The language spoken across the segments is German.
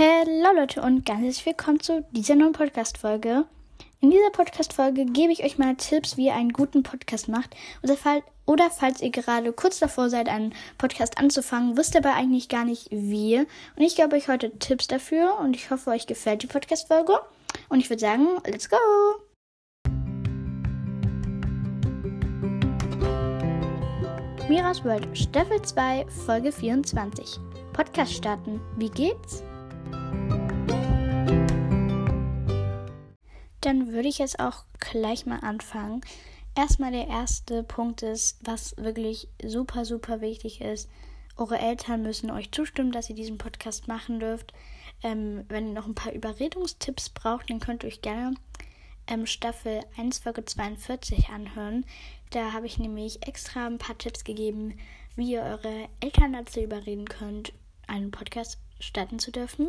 Hallo Leute und ganz herzlich willkommen zu dieser neuen Podcast-Folge. In dieser Podcast-Folge gebe ich euch mal Tipps, wie ihr einen guten Podcast macht. Oder, fall, oder falls ihr gerade kurz davor seid, einen Podcast anzufangen, wisst aber eigentlich gar nicht wie. Und ich gebe euch heute Tipps dafür und ich hoffe, euch gefällt die Podcast-Folge. Und ich würde sagen, let's go! Miras World, Staffel 2, Folge 24. Podcast starten. Wie geht's? Dann würde ich jetzt auch gleich mal anfangen. Erstmal der erste Punkt ist, was wirklich super, super wichtig ist. Eure Eltern müssen euch zustimmen, dass ihr diesen Podcast machen dürft. Ähm, wenn ihr noch ein paar Überredungstipps braucht, dann könnt ihr euch gerne ähm, Staffel 1, Folge 42 anhören. Da habe ich nämlich extra ein paar Tipps gegeben, wie ihr eure Eltern dazu überreden könnt, einen Podcast starten zu dürfen.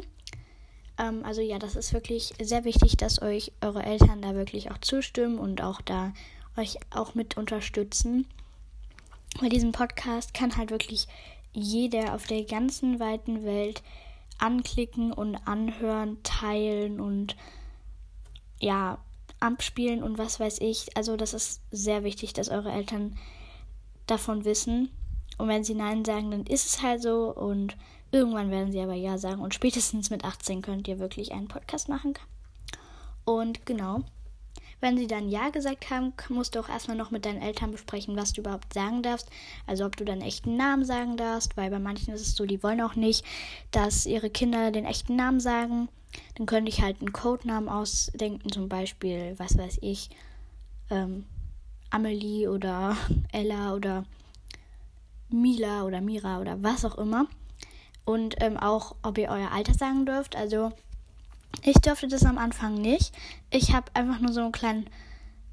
Ähm, also ja, das ist wirklich sehr wichtig, dass euch eure Eltern da wirklich auch zustimmen und auch da euch auch mit unterstützen. Bei diesem Podcast kann halt wirklich jeder auf der ganzen weiten Welt anklicken und anhören, teilen und ja, abspielen und was weiß ich. Also das ist sehr wichtig, dass eure Eltern davon wissen. Und wenn sie Nein sagen, dann ist es halt so. Und Irgendwann werden sie aber Ja sagen und spätestens mit 18 könnt ihr wirklich einen Podcast machen. Und genau, wenn sie dann Ja gesagt haben, musst du auch erstmal noch mit deinen Eltern besprechen, was du überhaupt sagen darfst. Also ob du deinen echten Namen sagen darfst, weil bei manchen ist es so, die wollen auch nicht, dass ihre Kinder den echten Namen sagen. Dann könnte ich halt einen Codenamen ausdenken, zum Beispiel, was weiß ich, ähm, Amelie oder Ella oder Mila oder Mira oder was auch immer und ähm, auch, ob ihr euer Alter sagen dürft. Also ich durfte das am Anfang nicht. Ich habe einfach nur so einen kleinen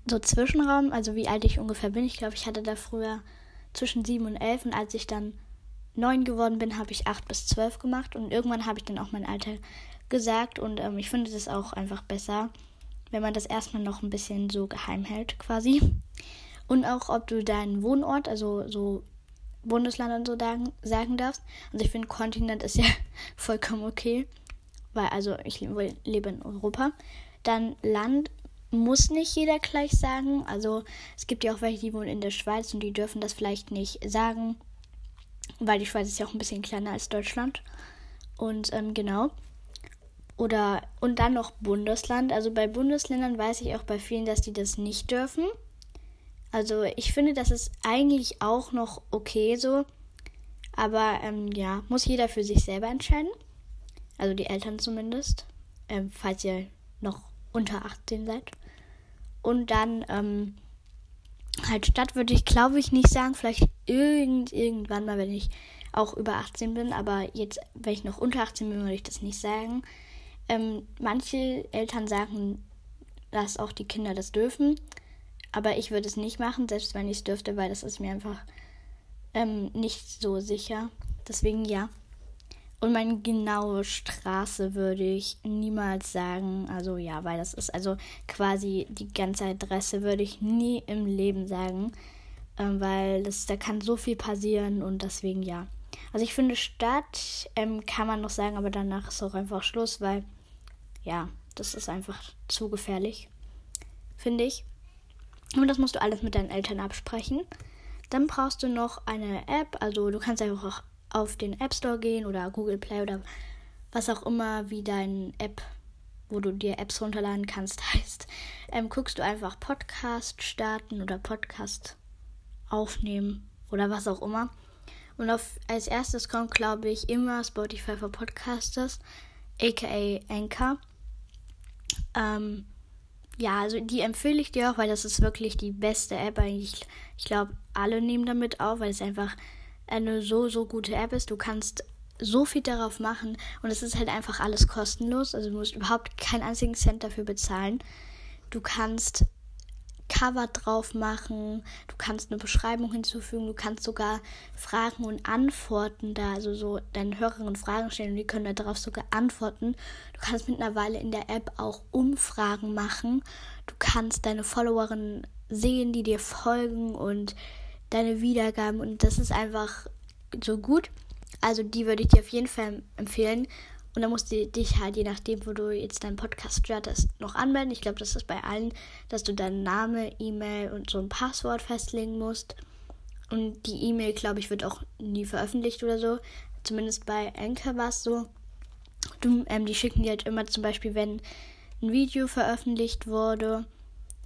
so Zwischenraum, also wie alt ich ungefähr bin. Ich glaube, ich hatte da früher zwischen 7 und 11 und als ich dann 9 geworden bin, habe ich 8 bis 12 gemacht und irgendwann habe ich dann auch mein Alter gesagt und ähm, ich finde das auch einfach besser, wenn man das erstmal noch ein bisschen so geheim hält quasi. Und auch, ob du deinen Wohnort, also so Bundesland und so sagen, darfst. Also ich finde, Kontinent ist ja vollkommen okay, weil also ich lebe in Europa. Dann Land muss nicht jeder gleich sagen. Also es gibt ja auch welche, die wohnen in der Schweiz und die dürfen das vielleicht nicht sagen, weil die Schweiz ist ja auch ein bisschen kleiner als Deutschland. Und ähm, genau. Oder und dann noch Bundesland. Also bei Bundesländern weiß ich auch bei vielen, dass die das nicht dürfen. Also ich finde, das ist eigentlich auch noch okay so. Aber ähm, ja, muss jeder für sich selber entscheiden. Also die Eltern zumindest. Ähm, falls ihr noch unter 18 seid. Und dann ähm, halt Stadt würde ich glaube ich nicht sagen. Vielleicht irgend, irgendwann mal, wenn ich auch über 18 bin. Aber jetzt, wenn ich noch unter 18 bin, würde ich das nicht sagen. Ähm, manche Eltern sagen, dass auch die Kinder das dürfen. Aber ich würde es nicht machen, selbst wenn ich es dürfte, weil das ist mir einfach ähm, nicht so sicher. Deswegen ja. Und meine genaue Straße würde ich niemals sagen. Also ja, weil das ist also quasi die ganze Adresse würde ich nie im Leben sagen. Ähm, weil das, da kann so viel passieren und deswegen ja. Also ich finde Stadt ähm, kann man noch sagen, aber danach ist auch einfach Schluss, weil ja, das ist einfach zu gefährlich. Finde ich. Und das musst du alles mit deinen Eltern absprechen. Dann brauchst du noch eine App. Also du kannst einfach auch auf den App Store gehen oder Google Play oder was auch immer, wie dein App, wo du dir Apps runterladen kannst, heißt. Ähm, guckst du einfach Podcast starten oder Podcast aufnehmen oder was auch immer. Und auf, als erstes kommt, glaube ich, immer Spotify für Podcasters, aka Anchor. Ähm, ja, also die empfehle ich dir auch, weil das ist wirklich die beste App eigentlich. Ich glaube, alle nehmen damit auf, weil es einfach eine so, so gute App ist. Du kannst so viel darauf machen und es ist halt einfach alles kostenlos. Also du musst überhaupt keinen einzigen Cent dafür bezahlen. Du kannst Cover drauf machen, du kannst eine Beschreibung hinzufügen, du kannst sogar Fragen und Antworten da, also so deinen Hörerinnen Fragen stellen und die können darauf sogar antworten. Du kannst mittlerweile in der App auch Umfragen machen. Du kannst deine Followerinnen sehen, die dir folgen und deine Wiedergaben und das ist einfach so gut. Also die würde ich dir auf jeden Fall empfehlen. Und dann musst du dich halt, je nachdem, wo du jetzt deinen Podcast startest, noch anmelden. Ich glaube, das ist bei allen, dass du deinen Name, E-Mail und so ein Passwort festlegen musst. Und die E-Mail, glaube ich, wird auch nie veröffentlicht oder so. Zumindest bei Anchor war es so. Du, ähm, die schicken dir halt immer zum Beispiel, wenn ein Video veröffentlicht wurde,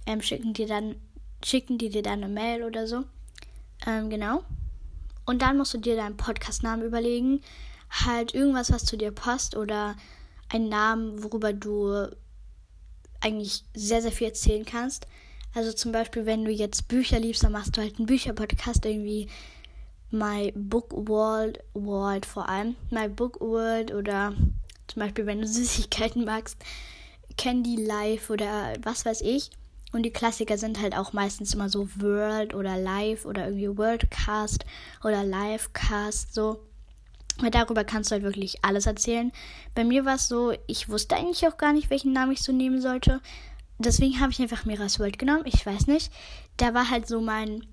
ähm, schicken die dann, schicken die dir dann eine Mail oder so. Ähm, genau. Und dann musst du dir deinen Podcast-Namen überlegen. Halt irgendwas, was zu dir passt oder einen Namen, worüber du eigentlich sehr, sehr viel erzählen kannst. Also zum Beispiel, wenn du jetzt Bücher liebst, dann machst du halt einen Bücherpodcast irgendwie My Book World, World vor allem, My Book World oder zum Beispiel, wenn du Süßigkeiten magst, Candy Life oder was weiß ich. Und die Klassiker sind halt auch meistens immer so World oder Live oder irgendwie Worldcast oder Livecast so. Weil darüber kannst du halt wirklich alles erzählen. Bei mir war es so, ich wusste eigentlich auch gar nicht, welchen Namen ich so nehmen sollte. Deswegen habe ich einfach Miras World genommen. Ich weiß nicht. Da war halt so mein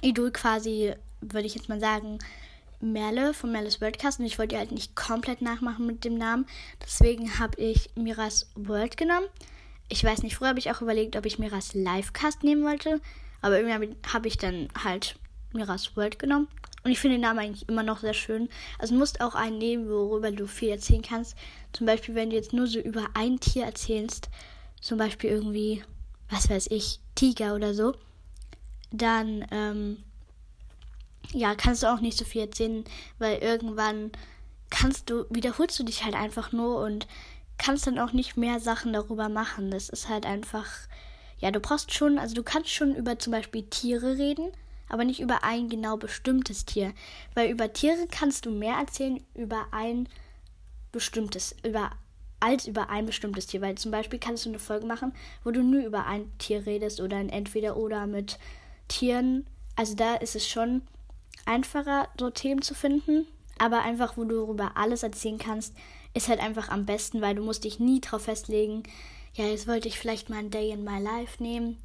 Idol quasi, würde ich jetzt mal sagen, Merle von Merles Worldcast. Und ich wollte halt nicht komplett nachmachen mit dem Namen. Deswegen habe ich Miras World genommen. Ich weiß nicht, früher habe ich auch überlegt, ob ich Miras Livecast nehmen wollte. Aber irgendwie habe ich dann halt Miras World genommen. Und ich finde den Namen eigentlich immer noch sehr schön. Also musst auch einen nehmen, worüber du viel erzählen kannst. Zum Beispiel, wenn du jetzt nur so über ein Tier erzählst, zum Beispiel irgendwie, was weiß ich, Tiger oder so, dann, ähm, ja, kannst du auch nicht so viel erzählen, weil irgendwann kannst du, wiederholst du dich halt einfach nur und kannst dann auch nicht mehr Sachen darüber machen. Das ist halt einfach, ja, du brauchst schon, also du kannst schon über zum Beispiel Tiere reden, aber nicht über ein genau bestimmtes Tier. Weil über Tiere kannst du mehr erzählen über ein bestimmtes, über als über ein bestimmtes Tier. Weil zum Beispiel kannst du eine Folge machen, wo du nur über ein Tier redest oder ein Entweder oder mit Tieren. Also da ist es schon einfacher, so Themen zu finden. Aber einfach, wo du darüber alles erzählen kannst, ist halt einfach am besten, weil du musst dich nie drauf festlegen, ja, jetzt wollte ich vielleicht mal ein Day in my life nehmen.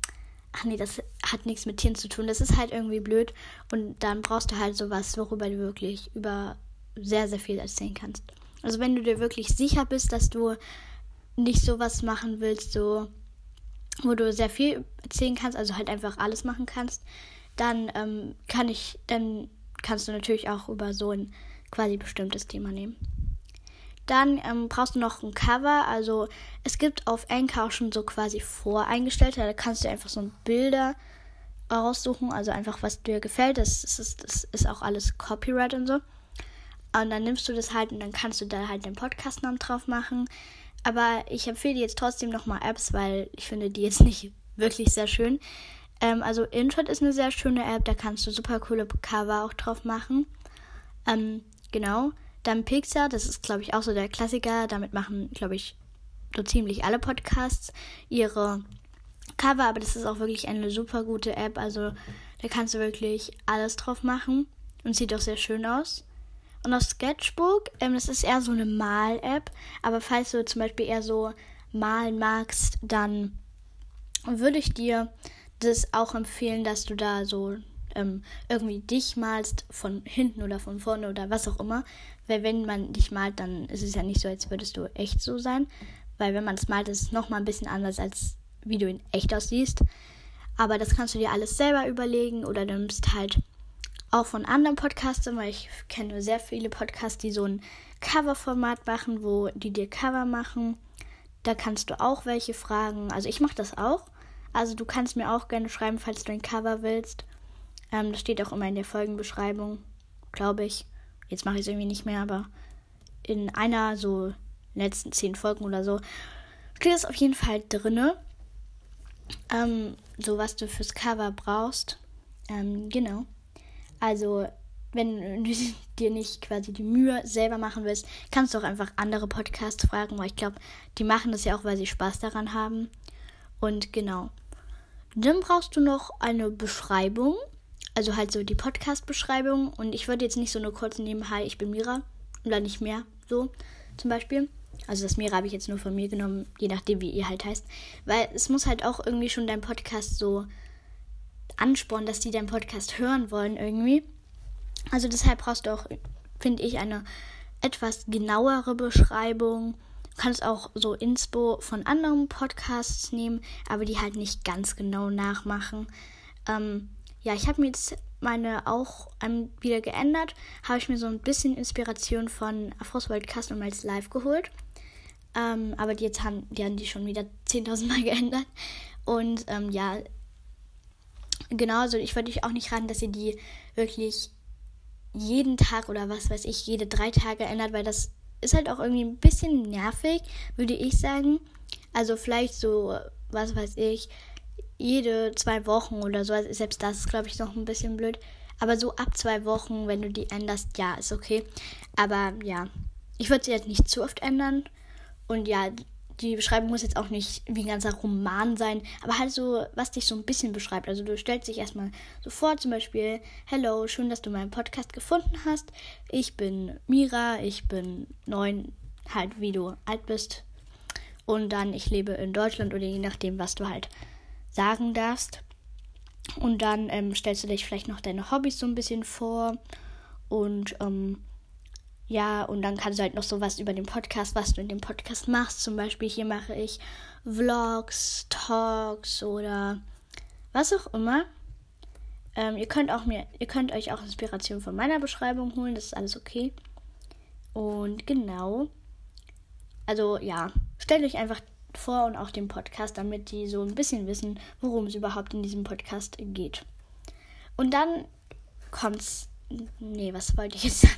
Ach nee, das hat nichts mit Tieren zu tun. Das ist halt irgendwie blöd. Und dann brauchst du halt sowas, worüber du wirklich über sehr, sehr viel erzählen kannst. Also wenn du dir wirklich sicher bist, dass du nicht sowas machen willst, so wo du sehr viel erzählen kannst, also halt einfach alles machen kannst, dann ähm, kann ich, dann kannst du natürlich auch über so ein quasi bestimmtes Thema nehmen. Dann ähm, brauchst du noch ein Cover. Also es gibt auf Anchor auch schon so quasi voreingestellte. Da kannst du einfach so Bilder raussuchen. Also einfach, was dir gefällt. Das, das, ist, das ist auch alles Copyright und so. Und dann nimmst du das halt und dann kannst du da halt den Podcastnamen drauf machen. Aber ich empfehle jetzt trotzdem nochmal Apps, weil ich finde die jetzt nicht wirklich sehr schön. Ähm, also Intro ist eine sehr schöne App, da kannst du super coole Cover auch drauf machen. Ähm, genau. Dann Pixar, das ist, glaube ich, auch so der Klassiker. Damit machen, glaube ich, so ziemlich alle Podcasts ihre Cover, aber das ist auch wirklich eine super gute App. Also da kannst du wirklich alles drauf machen und sieht auch sehr schön aus. Und auf Sketchbook, ähm, das ist eher so eine Mal-App, aber falls du zum Beispiel eher so malen magst, dann würde ich dir das auch empfehlen, dass du da so ähm, irgendwie dich malst von hinten oder von vorne oder was auch immer. Weil wenn man dich malt, dann ist es ja nicht so, als würdest du echt so sein. Weil wenn man es malt, ist es nochmal ein bisschen anders, als wie du in echt aussiehst. Aber das kannst du dir alles selber überlegen oder du nimmst halt auch von anderen Podcastern, weil ich kenne sehr viele Podcasts, die so ein Cover-Format machen, wo die dir Cover machen. Da kannst du auch welche fragen. Also ich mache das auch. Also du kannst mir auch gerne schreiben, falls du ein Cover willst. Ähm, das steht auch immer in der Folgenbeschreibung, glaube ich. Jetzt mache ich es irgendwie nicht mehr, aber in einer so letzten zehn Folgen oder so steht es auf jeden Fall drinne. Ähm, so was du fürs Cover brauchst. Ähm, genau. Also, wenn du dir nicht quasi die Mühe selber machen willst, kannst du auch einfach andere Podcasts fragen, weil ich glaube, die machen das ja auch, weil sie Spaß daran haben. Und genau. Dann brauchst du noch eine Beschreibung also halt so die Podcast-Beschreibung. Und ich würde jetzt nicht so nur kurz nehmen, hi, ich bin Mira. Oder nicht mehr so zum Beispiel. Also das Mira habe ich jetzt nur von mir genommen, je nachdem, wie ihr halt heißt. Weil es muss halt auch irgendwie schon dein Podcast so anspornen, dass die deinen Podcast hören wollen irgendwie. Also deshalb brauchst du auch, finde ich, eine etwas genauere Beschreibung. Du kannst auch so Inspo von anderen Podcasts nehmen, aber die halt nicht ganz genau nachmachen. Ähm, ja, ich habe mir jetzt meine auch ähm, wieder geändert. Habe ich mir so ein bisschen Inspiration von Afros Worldcast und Miles Live geholt. Ähm, aber die jetzt haben, die haben die schon wieder 10.000 Mal geändert. Und ähm, ja, genau, also ich würde euch auch nicht raten, dass ihr die wirklich jeden Tag oder was weiß ich, jede drei Tage ändert, weil das ist halt auch irgendwie ein bisschen nervig, würde ich sagen. Also vielleicht so, was weiß ich, jede zwei Wochen oder so. Also selbst das ist, glaube ich, noch ein bisschen blöd. Aber so ab zwei Wochen, wenn du die änderst, ja, ist okay. Aber ja, ich würde sie jetzt nicht zu oft ändern. Und ja, die Beschreibung muss jetzt auch nicht wie ein ganzer Roman sein, aber halt so, was dich so ein bisschen beschreibt. Also du stellst dich erstmal so vor, zum Beispiel, Hello, schön, dass du meinen Podcast gefunden hast. Ich bin Mira, ich bin neun, halt wie du alt bist. Und dann, ich lebe in Deutschland oder je nachdem, was du halt sagen darfst. Und dann ähm, stellst du dich vielleicht noch deine Hobbys so ein bisschen vor. Und ähm, ja, und dann kannst du halt noch so was über den Podcast, was du in dem Podcast machst. Zum Beispiel hier mache ich Vlogs, Talks oder was auch immer. Ähm, ihr könnt auch mir, ihr könnt euch auch Inspiration von meiner Beschreibung holen, das ist alles okay. Und genau. Also ja, stellt euch einfach vor und auch den Podcast, damit die so ein bisschen wissen, worum es überhaupt in diesem Podcast geht. Und dann kommt's Nee, was wollte ich jetzt sagen?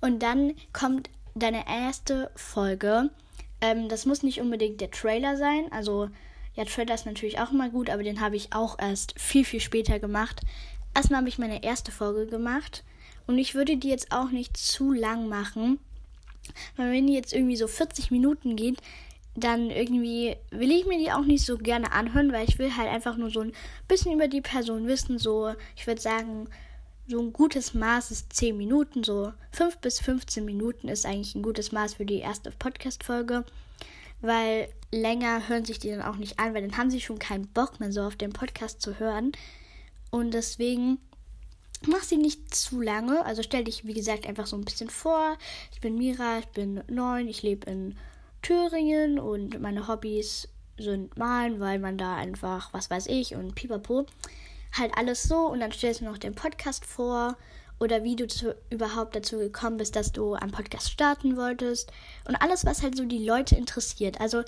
Und dann kommt deine erste Folge. Ähm, das muss nicht unbedingt der Trailer sein. Also, ja, Trailer ist natürlich auch immer gut, aber den habe ich auch erst viel, viel später gemacht. Erstmal habe ich meine erste Folge gemacht. Und ich würde die jetzt auch nicht zu lang machen. Weil wenn die jetzt irgendwie so 40 Minuten geht, dann irgendwie will ich mir die auch nicht so gerne anhören, weil ich will halt einfach nur so ein bisschen über die Person wissen. So, ich würde sagen, so ein gutes Maß ist 10 Minuten, so 5 bis 15 Minuten ist eigentlich ein gutes Maß für die erste Podcast-Folge, weil länger hören sich die dann auch nicht an, weil dann haben sie schon keinen Bock mehr so auf den Podcast zu hören. Und deswegen mach sie nicht zu lange. Also stell dich, wie gesagt, einfach so ein bisschen vor. Ich bin Mira, ich bin neun, ich lebe in Thüringen und meine Hobbys sind malen, weil man da einfach, was weiß ich, und pipapo halt alles so und dann stellst du noch den Podcast vor oder wie du zu, überhaupt dazu gekommen bist, dass du einen Podcast starten wolltest und alles, was halt so die Leute interessiert. Also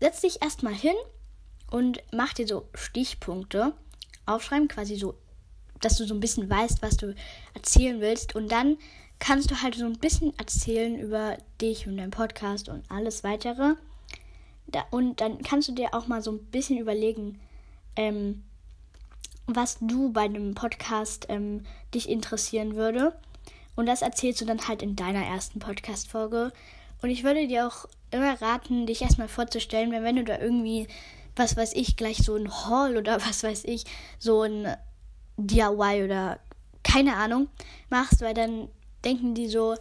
setz dich erstmal hin und mach dir so Stichpunkte aufschreiben, quasi so, dass du so ein bisschen weißt, was du erzählen willst und dann kannst du halt so ein bisschen erzählen über dich und deinen Podcast und alles weitere. Da, und dann kannst du dir auch mal so ein bisschen überlegen, ähm, was du bei einem Podcast ähm, dich interessieren würde. Und das erzählst du dann halt in deiner ersten Podcast-Folge. Und ich würde dir auch immer raten, dich erstmal vorzustellen, wenn, wenn du da irgendwie, was weiß ich, gleich so ein Haul oder was weiß ich, so ein DIY oder keine Ahnung machst, weil dann denken die so,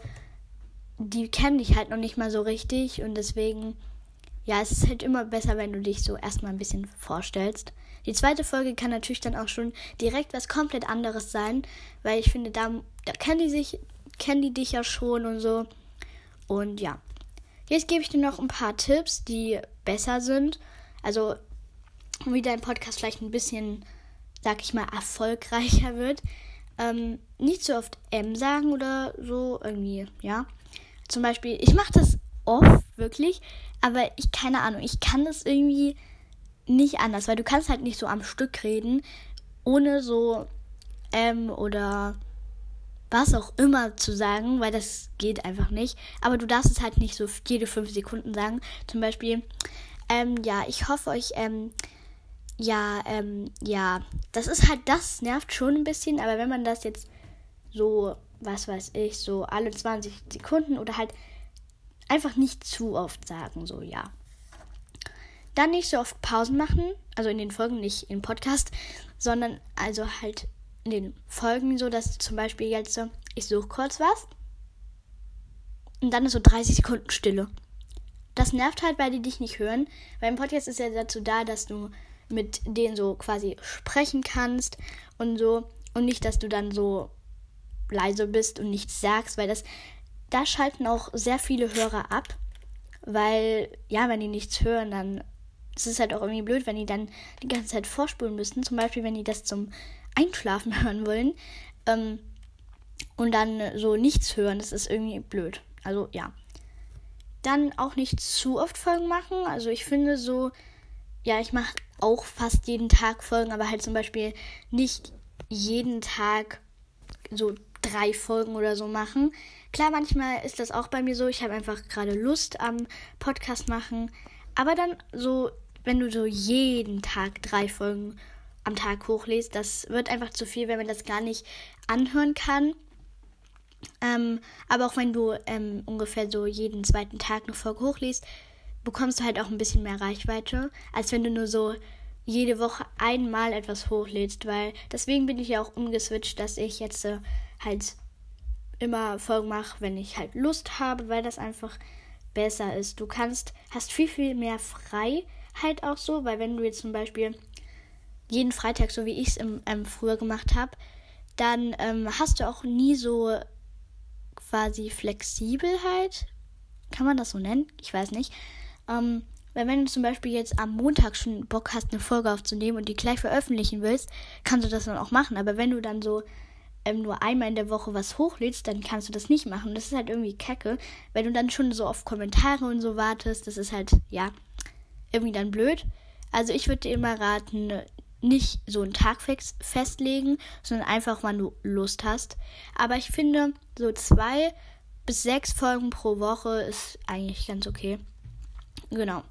die kennen dich halt noch nicht mal so richtig und deswegen, ja, es ist halt immer besser, wenn du dich so erstmal ein bisschen vorstellst. Die zweite Folge kann natürlich dann auch schon direkt was komplett anderes sein, weil ich finde, da, da kennen die sich, kennen die dich ja schon und so. Und ja. Jetzt gebe ich dir noch ein paar Tipps, die besser sind. Also, wie dein Podcast vielleicht ein bisschen, sag ich mal, erfolgreicher wird. Ähm, nicht so oft M sagen oder so, irgendwie, ja. Zum Beispiel, ich mache das oft, wirklich, aber ich, keine Ahnung, ich kann das irgendwie nicht anders, weil du kannst halt nicht so am Stück reden, ohne so ähm oder was auch immer zu sagen, weil das geht einfach nicht. Aber du darfst es halt nicht so jede fünf Sekunden sagen. Zum Beispiel, ähm, ja, ich hoffe euch, ähm, ja, ähm, ja, das ist halt, das nervt schon ein bisschen, aber wenn man das jetzt so, was weiß ich, so alle 20 Sekunden oder halt einfach nicht zu oft sagen, so, ja. Dann nicht so oft Pausen machen, also in den Folgen, nicht im Podcast, sondern also halt in den Folgen so, dass zum Beispiel jetzt so, ich suche kurz was und dann ist so 30 Sekunden Stille. Das nervt halt, weil die dich nicht hören, weil im Podcast ist ja dazu da, dass du mit denen so quasi sprechen kannst und so und nicht, dass du dann so leise bist und nichts sagst, weil das da schalten auch sehr viele Hörer ab, weil, ja, wenn die nichts hören, dann ist es halt auch irgendwie blöd, wenn die dann die ganze Zeit vorspulen müssen. Zum Beispiel, wenn die das zum Einschlafen hören wollen ähm, und dann so nichts hören, das ist irgendwie blöd. Also, ja. Dann auch nicht zu oft Folgen machen. Also, ich finde so, ja, ich mache auch fast jeden Tag Folgen, aber halt zum Beispiel nicht jeden Tag so drei Folgen oder so machen. Klar, manchmal ist das auch bei mir so. Ich habe einfach gerade Lust am Podcast machen. Aber dann so, wenn du so jeden Tag drei Folgen am Tag hochlässt, das wird einfach zu viel, wenn man das gar nicht anhören kann. Ähm, aber auch wenn du ähm, ungefähr so jeden zweiten Tag eine Folge hochlässt, bekommst du halt auch ein bisschen mehr Reichweite, als wenn du nur so jede Woche einmal etwas hochlädst, weil deswegen bin ich ja auch umgeswitcht, dass ich jetzt äh, halt immer Folgen mache, wenn ich halt Lust habe, weil das einfach besser ist. Du kannst, hast viel, viel mehr Freiheit auch so, weil wenn du jetzt zum Beispiel jeden Freitag, so wie ich es ähm, früher gemacht habe, dann ähm, hast du auch nie so quasi Flexibelheit. Kann man das so nennen? Ich weiß nicht. Ähm, weil wenn du zum Beispiel jetzt am Montag schon Bock hast, eine Folge aufzunehmen und die gleich veröffentlichen willst, kannst du das dann auch machen. Aber wenn du dann so ähm, nur einmal in der Woche was hochlädst, dann kannst du das nicht machen. Das ist halt irgendwie kacke, weil du dann schon so auf Kommentare und so wartest. Das ist halt, ja, irgendwie dann blöd. Also ich würde dir immer raten, nicht so einen Tag festlegen, sondern einfach, wann du Lust hast. Aber ich finde, so zwei bis sechs Folgen pro Woche ist eigentlich ganz okay. Genau.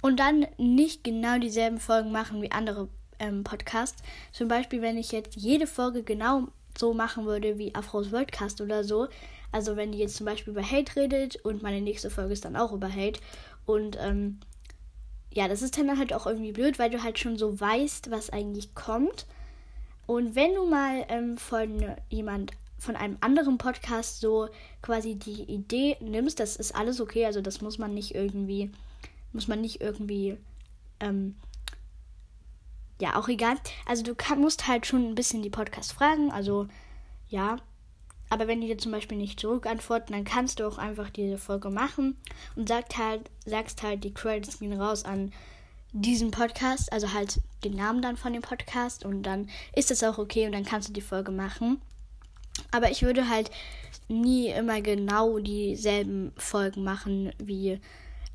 Und dann nicht genau dieselben Folgen machen wie andere ähm, Podcasts. Zum Beispiel, wenn ich jetzt jede Folge genau so machen würde wie Afros Worldcast oder so. Also wenn die jetzt zum Beispiel über Hate redet und meine nächste Folge ist dann auch über Hate. Und ähm, ja, das ist dann halt auch irgendwie blöd, weil du halt schon so weißt, was eigentlich kommt. Und wenn du mal ähm, von jemand, von einem anderen Podcast so quasi die Idee nimmst, das ist alles okay, also das muss man nicht irgendwie, muss man nicht irgendwie, ähm, ja, auch egal. Also du kann, musst halt schon ein bisschen die Podcast fragen, also ja, aber wenn die dir zum Beispiel nicht zurückantworten, dann kannst du auch einfach diese Folge machen und sagt halt, sagst halt, die Credits gehen raus an diesen Podcast, also halt den Namen dann von dem Podcast und dann ist das auch okay und dann kannst du die Folge machen. Aber ich würde halt nie immer genau dieselben Folgen machen wie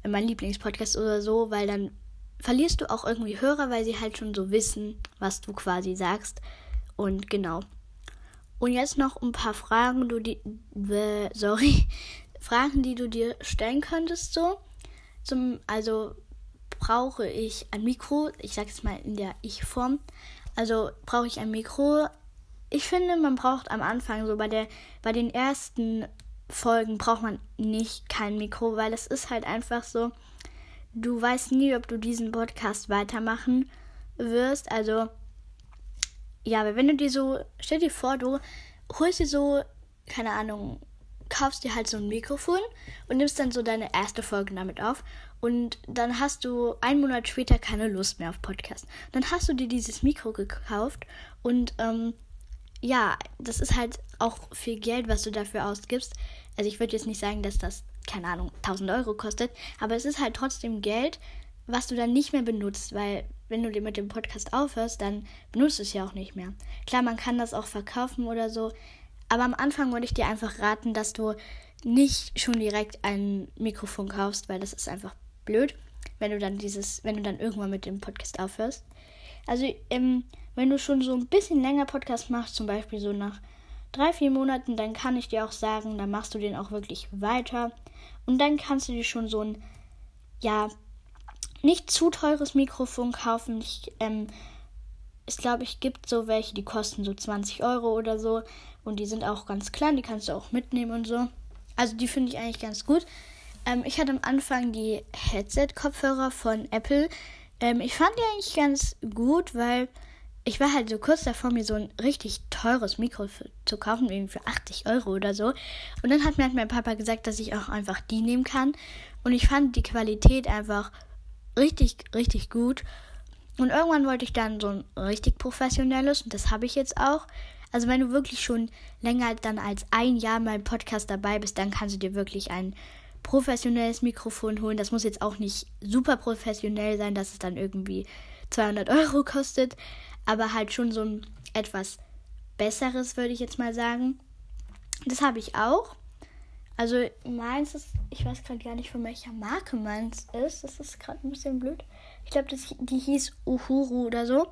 mein Lieblingspodcast oder so, weil dann verlierst du auch irgendwie Hörer, weil sie halt schon so wissen, was du quasi sagst. Und genau. Und jetzt noch ein paar Fragen, du die, äh, sorry, Fragen, die du dir stellen könntest so. Zum, also brauche ich ein Mikro, ich sage es mal in der Ich-Form. Also brauche ich ein Mikro. Ich finde, man braucht am Anfang so bei der, bei den ersten Folgen braucht man nicht kein Mikro, weil es ist halt einfach so, du weißt nie, ob du diesen Podcast weitermachen wirst. Also ja, aber wenn du dir so, stell dir vor, du holst dir so, keine Ahnung, kaufst dir halt so ein Mikrofon und nimmst dann so deine erste Folge damit auf und dann hast du einen Monat später keine Lust mehr auf Podcast. Dann hast du dir dieses Mikro gekauft und ähm, ja, das ist halt auch viel Geld, was du dafür ausgibst. Also ich würde jetzt nicht sagen, dass das, keine Ahnung, 1000 Euro kostet, aber es ist halt trotzdem Geld, was du dann nicht mehr benutzt, weil wenn du mit dem Podcast aufhörst, dann benutzt du es ja auch nicht mehr. Klar, man kann das auch verkaufen oder so, aber am Anfang würde ich dir einfach raten, dass du nicht schon direkt ein Mikrofon kaufst, weil das ist einfach blöd, wenn du dann dieses, wenn du dann irgendwann mit dem Podcast aufhörst. Also, ähm, wenn du schon so ein bisschen länger Podcast machst, zum Beispiel so nach drei, vier Monaten, dann kann ich dir auch sagen, dann machst du den auch wirklich weiter. Und dann kannst du dir schon so ein, ja, nicht zu teures Mikrofon kaufen. Ich, ähm, ich glaube, ich gibt so welche, die kosten so 20 Euro oder so. Und die sind auch ganz klein, die kannst du auch mitnehmen und so. Also die finde ich eigentlich ganz gut. Ähm, ich hatte am Anfang die Headset-Kopfhörer von Apple. Ähm, ich fand die eigentlich ganz gut, weil ich war halt so kurz davor, mir so ein richtig teures Mikro zu kaufen, irgendwie für 80 Euro oder so. Und dann hat mir halt mein Papa gesagt, dass ich auch einfach die nehmen kann. Und ich fand die Qualität einfach richtig, richtig gut. Und irgendwann wollte ich dann so ein richtig professionelles und das habe ich jetzt auch. Also wenn du wirklich schon länger dann als ein Jahr beim Podcast dabei bist, dann kannst du dir wirklich ein professionelles Mikrofon holen. Das muss jetzt auch nicht super professionell sein, dass es dann irgendwie 200 Euro kostet, aber halt schon so ein etwas besseres, würde ich jetzt mal sagen. Das habe ich auch. Also meins ist, ich weiß gerade gar nicht, von welcher Marke meins ist. Das ist gerade ein bisschen blöd. Ich glaube, die hieß Uhuru oder so.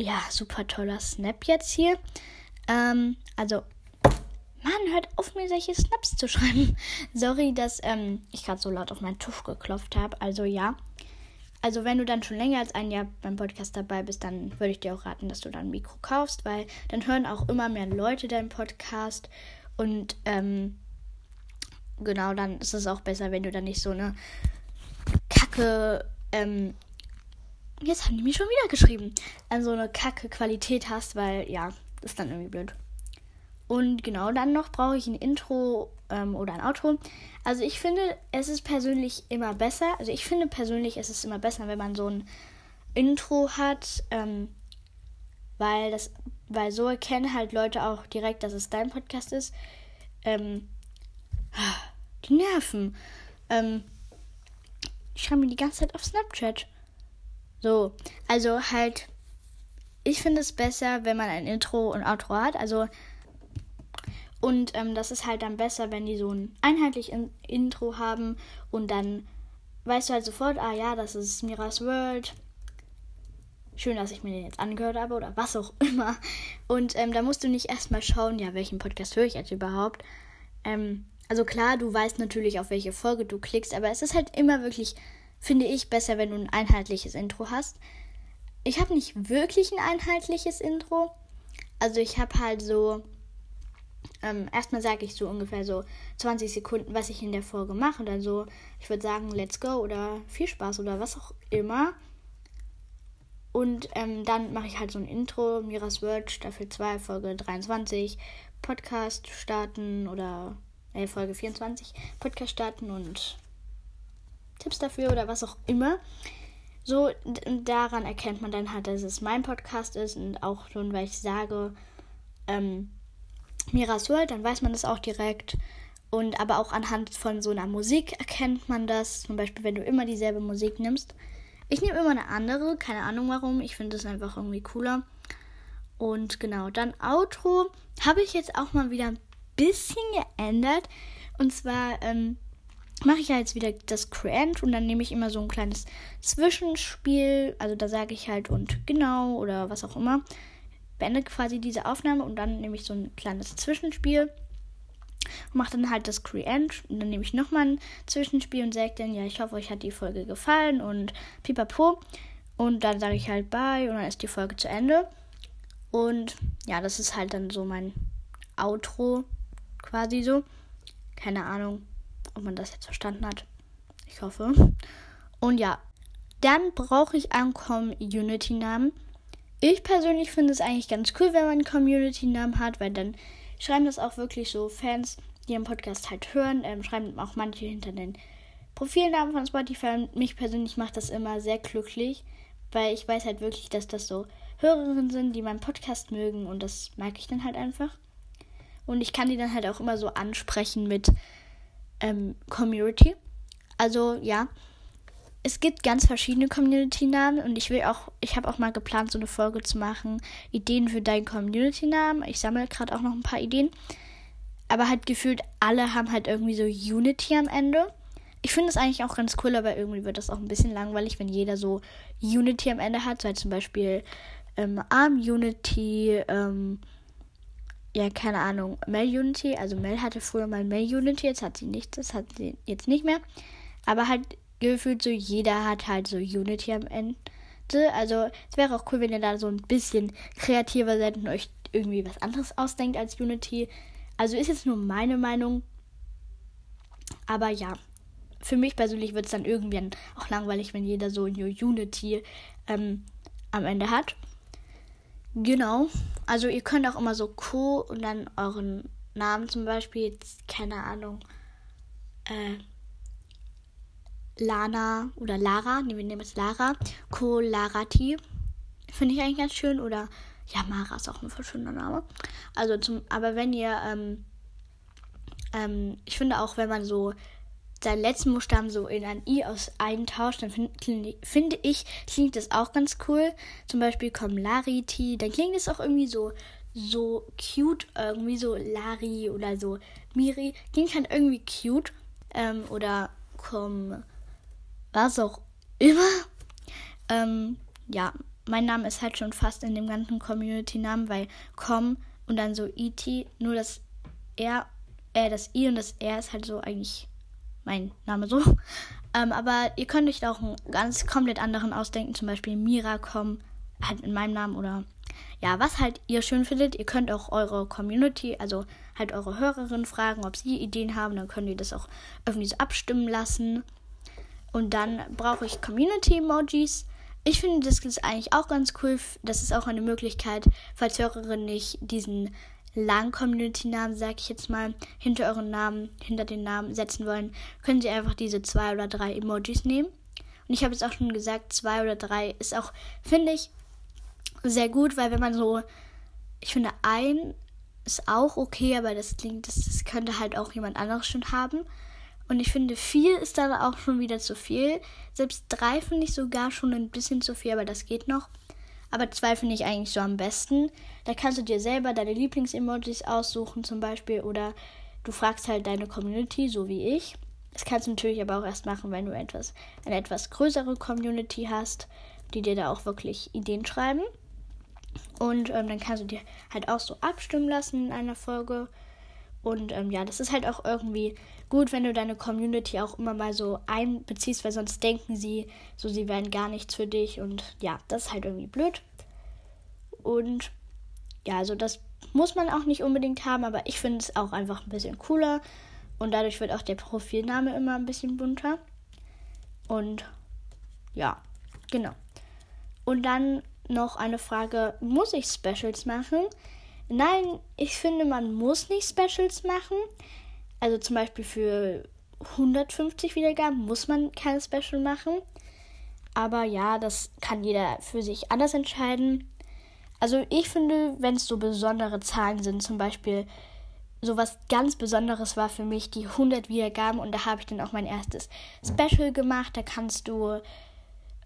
Ja, super toller Snap jetzt hier. Ähm, also, Mann, hört auf mir solche Snaps zu schreiben. Sorry, dass ähm, ich gerade so laut auf meinen Tusch geklopft habe. Also ja. Also wenn du dann schon länger als ein Jahr beim Podcast dabei bist, dann würde ich dir auch raten, dass du dann ein Mikro kaufst, weil dann hören auch immer mehr Leute deinen Podcast. Und ähm, genau, dann ist es auch besser, wenn du dann nicht so eine Kacke ähm, Jetzt haben die mir schon wieder geschrieben. An so eine kacke Qualität hast, weil ja, das ist dann irgendwie blöd. Und genau dann noch brauche ich ein Intro ähm, oder ein Outro. Also ich finde, es ist persönlich immer besser. Also ich finde persönlich, es ist immer besser, wenn man so ein Intro hat, ähm, weil das, weil so erkennen halt Leute auch direkt, dass es dein Podcast ist. Ähm, die Nerven. Ähm, ich schreibe mir die ganze Zeit auf Snapchat. So, also halt, ich finde es besser, wenn man ein Intro und Outro hat. Also, und ähm, das ist halt dann besser, wenn die so ein einheitliches Intro haben und dann weißt du halt sofort, ah ja, das ist Miras World. Schön, dass ich mir den jetzt angehört habe oder was auch immer. Und ähm, da musst du nicht erstmal schauen, ja, welchen Podcast höre ich jetzt überhaupt. Ähm, also klar, du weißt natürlich, auf welche Folge du klickst, aber es ist halt immer wirklich finde ich besser, wenn du ein einheitliches Intro hast. Ich habe nicht wirklich ein einheitliches Intro. Also ich habe halt so, ähm, erstmal sage ich so ungefähr so 20 Sekunden, was ich in der Folge mache. Oder so, ich würde sagen, let's go oder viel Spaß oder was auch immer. Und ähm, dann mache ich halt so ein Intro, Miras World, Staffel 2, Folge 23, Podcast starten oder äh, Folge 24, Podcast starten und Tipps dafür oder was auch immer. So, daran erkennt man dann halt, dass es mein Podcast ist und auch schon, weil ich sage, ähm, Miras dann weiß man das auch direkt. Und aber auch anhand von so einer Musik erkennt man das. Zum Beispiel, wenn du immer dieselbe Musik nimmst. Ich nehme immer eine andere, keine Ahnung warum. Ich finde es einfach irgendwie cooler. Und genau, dann Outro habe ich jetzt auch mal wieder ein bisschen geändert. Und zwar, ähm, mache ich ja jetzt wieder das Create und dann nehme ich immer so ein kleines Zwischenspiel. Also da sage ich halt und genau oder was auch immer. Beende quasi diese Aufnahme und dann nehme ich so ein kleines Zwischenspiel und mache dann halt das Create und dann nehme ich nochmal ein Zwischenspiel und sage dann, ja, ich hoffe, euch hat die Folge gefallen und pipapo. Und dann sage ich halt bye und dann ist die Folge zu Ende. Und ja, das ist halt dann so mein Outro quasi so. Keine Ahnung ob man das jetzt verstanden hat. Ich hoffe. Und ja, dann brauche ich einen Community-Namen. Ich persönlich finde es eigentlich ganz cool, wenn man einen Community-Namen hat, weil dann schreiben das auch wirklich so Fans, die den Podcast halt hören, ähm, schreiben auch manche hinter den Profilnamen von Spotify. Mich persönlich macht das immer sehr glücklich, weil ich weiß halt wirklich, dass das so Hörerinnen sind, die meinen Podcast mögen und das mag ich dann halt einfach. Und ich kann die dann halt auch immer so ansprechen mit ähm, Community. Also ja, es gibt ganz verschiedene Community-Namen und ich will auch, ich habe auch mal geplant, so eine Folge zu machen, Ideen für deinen Community-Namen. Ich sammle gerade auch noch ein paar Ideen. Aber halt gefühlt, alle haben halt irgendwie so Unity am Ende. Ich finde es eigentlich auch ganz cool, aber irgendwie wird das auch ein bisschen langweilig, wenn jeder so Unity am Ende hat. weil zum Beispiel ähm, Arm Unity, ähm, ja, keine Ahnung, Mel Unity. Also Mel hatte früher mal Mel Unity, jetzt hat sie nichts, das hat sie jetzt nicht mehr. Aber halt gefühlt so, jeder hat halt so Unity am Ende. Also es wäre auch cool, wenn ihr da so ein bisschen kreativer seid und euch irgendwie was anderes ausdenkt als Unity. Also ist jetzt nur meine Meinung. Aber ja, für mich persönlich wird es dann irgendwann auch langweilig, wenn jeder so New Unity ähm, am Ende hat. Genau. Also ihr könnt auch immer so Co und dann euren Namen zum Beispiel, jetzt, keine Ahnung, äh, Lana oder Lara, nee, wir nehmen jetzt Lara, Co Larati. Finde ich eigentlich ganz schön. Oder Ja, Mara ist auch ein verschöner Name. Also zum, aber wenn ihr, ähm, ähm, ich finde auch, wenn man so seinen letzten Buchstaben so in ein I aus eintauscht, dann find, finde ich, klingt das auch ganz cool. Zum Beispiel Comlarity, dann klingt es auch irgendwie so, so cute, irgendwie so Lari oder so Miri. Klingt halt irgendwie cute. Ähm, oder Com, was auch immer. Ähm, ja, mein Name ist halt schon fast in dem ganzen Community-Namen, weil Com und dann so E.T., nur das R, äh, das I und das R ist halt so eigentlich mein Name so. Ähm, aber ihr könnt euch auch einen ganz komplett anderen ausdenken, zum Beispiel Miracom, halt in meinem Namen oder ja, was halt ihr schön findet. Ihr könnt auch eure Community, also halt eure Hörerinnen fragen, ob sie Ideen haben, dann könnt ihr das auch irgendwie so abstimmen lassen. Und dann brauche ich Community-Emojis. Ich finde, das ist eigentlich auch ganz cool. Das ist auch eine Möglichkeit, falls Hörerinnen nicht diesen langen Community-Namen, sag ich jetzt mal, hinter euren Namen, hinter den Namen setzen wollen, können Sie einfach diese zwei oder drei Emojis nehmen. Und ich habe jetzt auch schon gesagt, zwei oder drei ist auch, finde ich, sehr gut, weil wenn man so, ich finde, ein ist auch okay, aber das klingt, das, das könnte halt auch jemand anderes schon haben. Und ich finde, vier ist dann auch schon wieder zu viel. Selbst drei finde ich sogar schon ein bisschen zu viel, aber das geht noch. Aber zwei finde ich eigentlich so am besten. Da kannst du dir selber deine Lieblings-Emojis aussuchen, zum Beispiel, oder du fragst halt deine Community, so wie ich. Das kannst du natürlich aber auch erst machen, wenn du etwas, eine etwas größere Community hast, die dir da auch wirklich Ideen schreiben. Und ähm, dann kannst du dir halt auch so abstimmen lassen in einer Folge. Und ähm, ja, das ist halt auch irgendwie gut, wenn du deine Community auch immer mal so einbeziehst, weil sonst denken sie, so sie wären gar nichts für dich. Und ja, das ist halt irgendwie blöd. Und ja, also das muss man auch nicht unbedingt haben, aber ich finde es auch einfach ein bisschen cooler. Und dadurch wird auch der Profilname immer ein bisschen bunter. Und ja, genau. Und dann noch eine Frage, muss ich Specials machen? Nein, ich finde, man muss nicht Specials machen. Also zum Beispiel für 150 Wiedergaben muss man kein Special machen. Aber ja, das kann jeder für sich anders entscheiden. Also ich finde, wenn es so besondere Zahlen sind, zum Beispiel so was ganz Besonderes war für mich die 100 Wiedergaben und da habe ich dann auch mein erstes Special gemacht. Da kannst du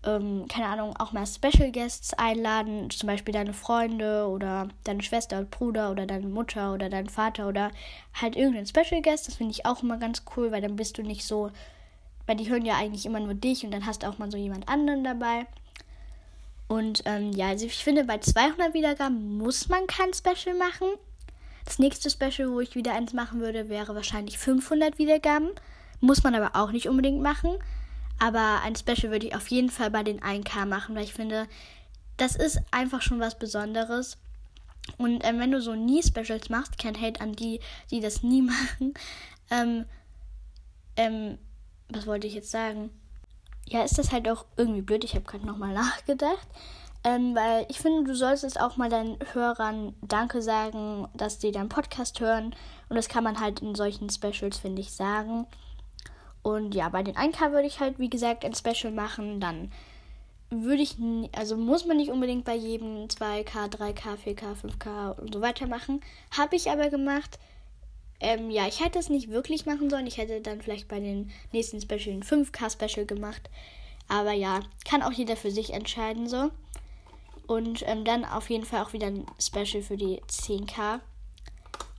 ähm, keine Ahnung, auch mal Special Guests einladen, zum Beispiel deine Freunde oder deine Schwester und Bruder oder deine Mutter oder dein Vater oder halt irgendein Special Guest. Das finde ich auch immer ganz cool, weil dann bist du nicht so, weil die hören ja eigentlich immer nur dich und dann hast du auch mal so jemand anderen dabei. Und ähm, ja, also ich finde, bei 200 Wiedergaben muss man kein Special machen. Das nächste Special, wo ich wieder eins machen würde, wäre wahrscheinlich 500 Wiedergaben. Muss man aber auch nicht unbedingt machen. Aber ein Special würde ich auf jeden Fall bei den 1K machen, weil ich finde, das ist einfach schon was Besonderes. Und ähm, wenn du so nie Specials machst, kein Hate an die, die das nie machen. Ähm, ähm, was wollte ich jetzt sagen? Ja, ist das halt auch irgendwie blöd. Ich habe gerade nochmal nachgedacht. Ähm, weil ich finde, du solltest auch mal deinen Hörern Danke sagen, dass die deinen Podcast hören. Und das kann man halt in solchen Specials, finde ich, sagen. Und ja, bei den 1K würde ich halt, wie gesagt, ein Special machen. Dann würde ich, also muss man nicht unbedingt bei jedem 2K, 3K, 4K, 5K und so weiter machen. Habe ich aber gemacht. Ähm, ja, ich hätte es nicht wirklich machen sollen. Ich hätte dann vielleicht bei den nächsten Special ein 5K Special gemacht. Aber ja, kann auch jeder für sich entscheiden so. Und ähm, dann auf jeden Fall auch wieder ein Special für die 10K.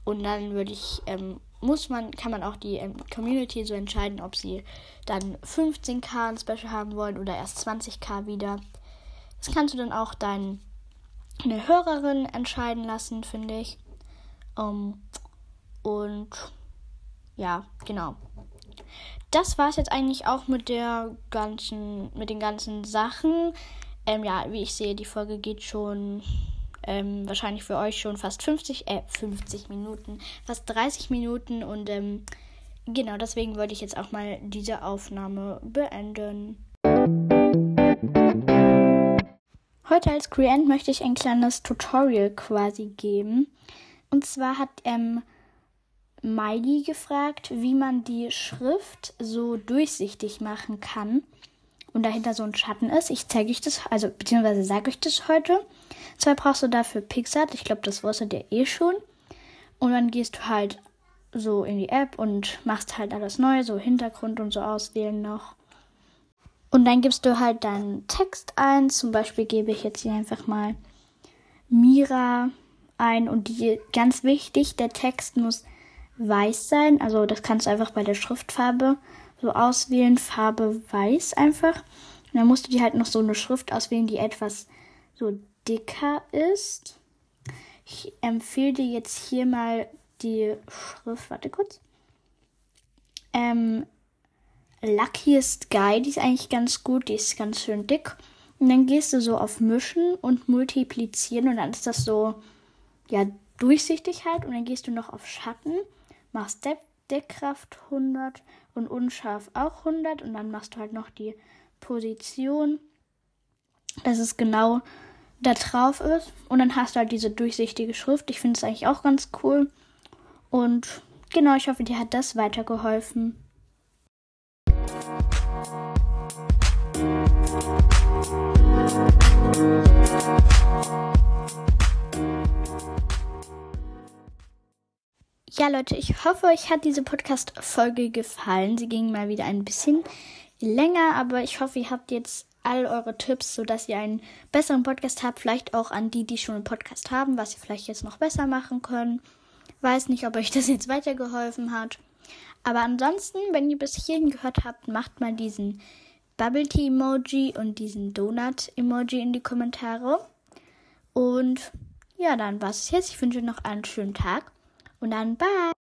Und dann würde ich ähm, muss man, kann man auch die ähm, Community so entscheiden, ob sie dann 15k ein Special haben wollen oder erst 20k wieder. Das kannst du dann auch deine Hörerin entscheiden lassen, finde ich. Um, ähm, und ja, genau. Das war es jetzt eigentlich auch mit der ganzen, mit den ganzen Sachen. Ähm, ja, wie ich sehe, die Folge geht schon ähm, wahrscheinlich für euch schon fast 50, äh, 50 Minuten, fast 30 Minuten und ähm, genau deswegen wollte ich jetzt auch mal diese Aufnahme beenden. Heute als Creant möchte ich ein kleines Tutorial quasi geben. Und zwar hat ähm, Miley gefragt, wie man die Schrift so durchsichtig machen kann und dahinter so ein Schatten ist. Ich zeige euch das, also beziehungsweise sage euch das heute. Zwar brauchst du dafür Pixart, ich glaube, das wusstet ihr eh schon. Und dann gehst du halt so in die App und machst halt alles neu, so Hintergrund und so auswählen noch. Und dann gibst du halt deinen Text ein. Zum Beispiel gebe ich jetzt hier einfach mal Mira ein. Und die ganz wichtig, der Text muss weiß sein. Also das kannst du einfach bei der Schriftfarbe so auswählen. Farbe weiß einfach. Und dann musst du dir halt noch so eine Schrift auswählen, die etwas so dicker ist. Ich empfehle dir jetzt hier mal die Schrift. Warte kurz. Ähm, Luckiest Guy, die ist eigentlich ganz gut, die ist ganz schön dick. Und dann gehst du so auf Mischen und Multiplizieren und dann ist das so, ja, durchsichtig halt. Und dann gehst du noch auf Schatten, machst De Deckkraft 100 und Unscharf auch 100 und dann machst du halt noch die Position, dass es genau da drauf ist. Und dann hast du halt diese durchsichtige Schrift. Ich finde es eigentlich auch ganz cool. Und genau, ich hoffe, dir hat das weitergeholfen. Ja, Leute, ich hoffe, euch hat diese Podcast-Folge gefallen. Sie ging mal wieder ein bisschen länger, aber ich hoffe, ihr habt jetzt all eure Tipps, sodass ihr einen besseren Podcast habt. Vielleicht auch an die, die schon einen Podcast haben, was ihr vielleicht jetzt noch besser machen können. Weiß nicht, ob euch das jetzt weitergeholfen hat. Aber ansonsten, wenn ihr bis hierhin gehört habt, macht mal diesen Bubble Tea Emoji und diesen Donut Emoji in die Kommentare. Und ja, dann war es jetzt. Ich wünsche noch einen schönen Tag und dann bye.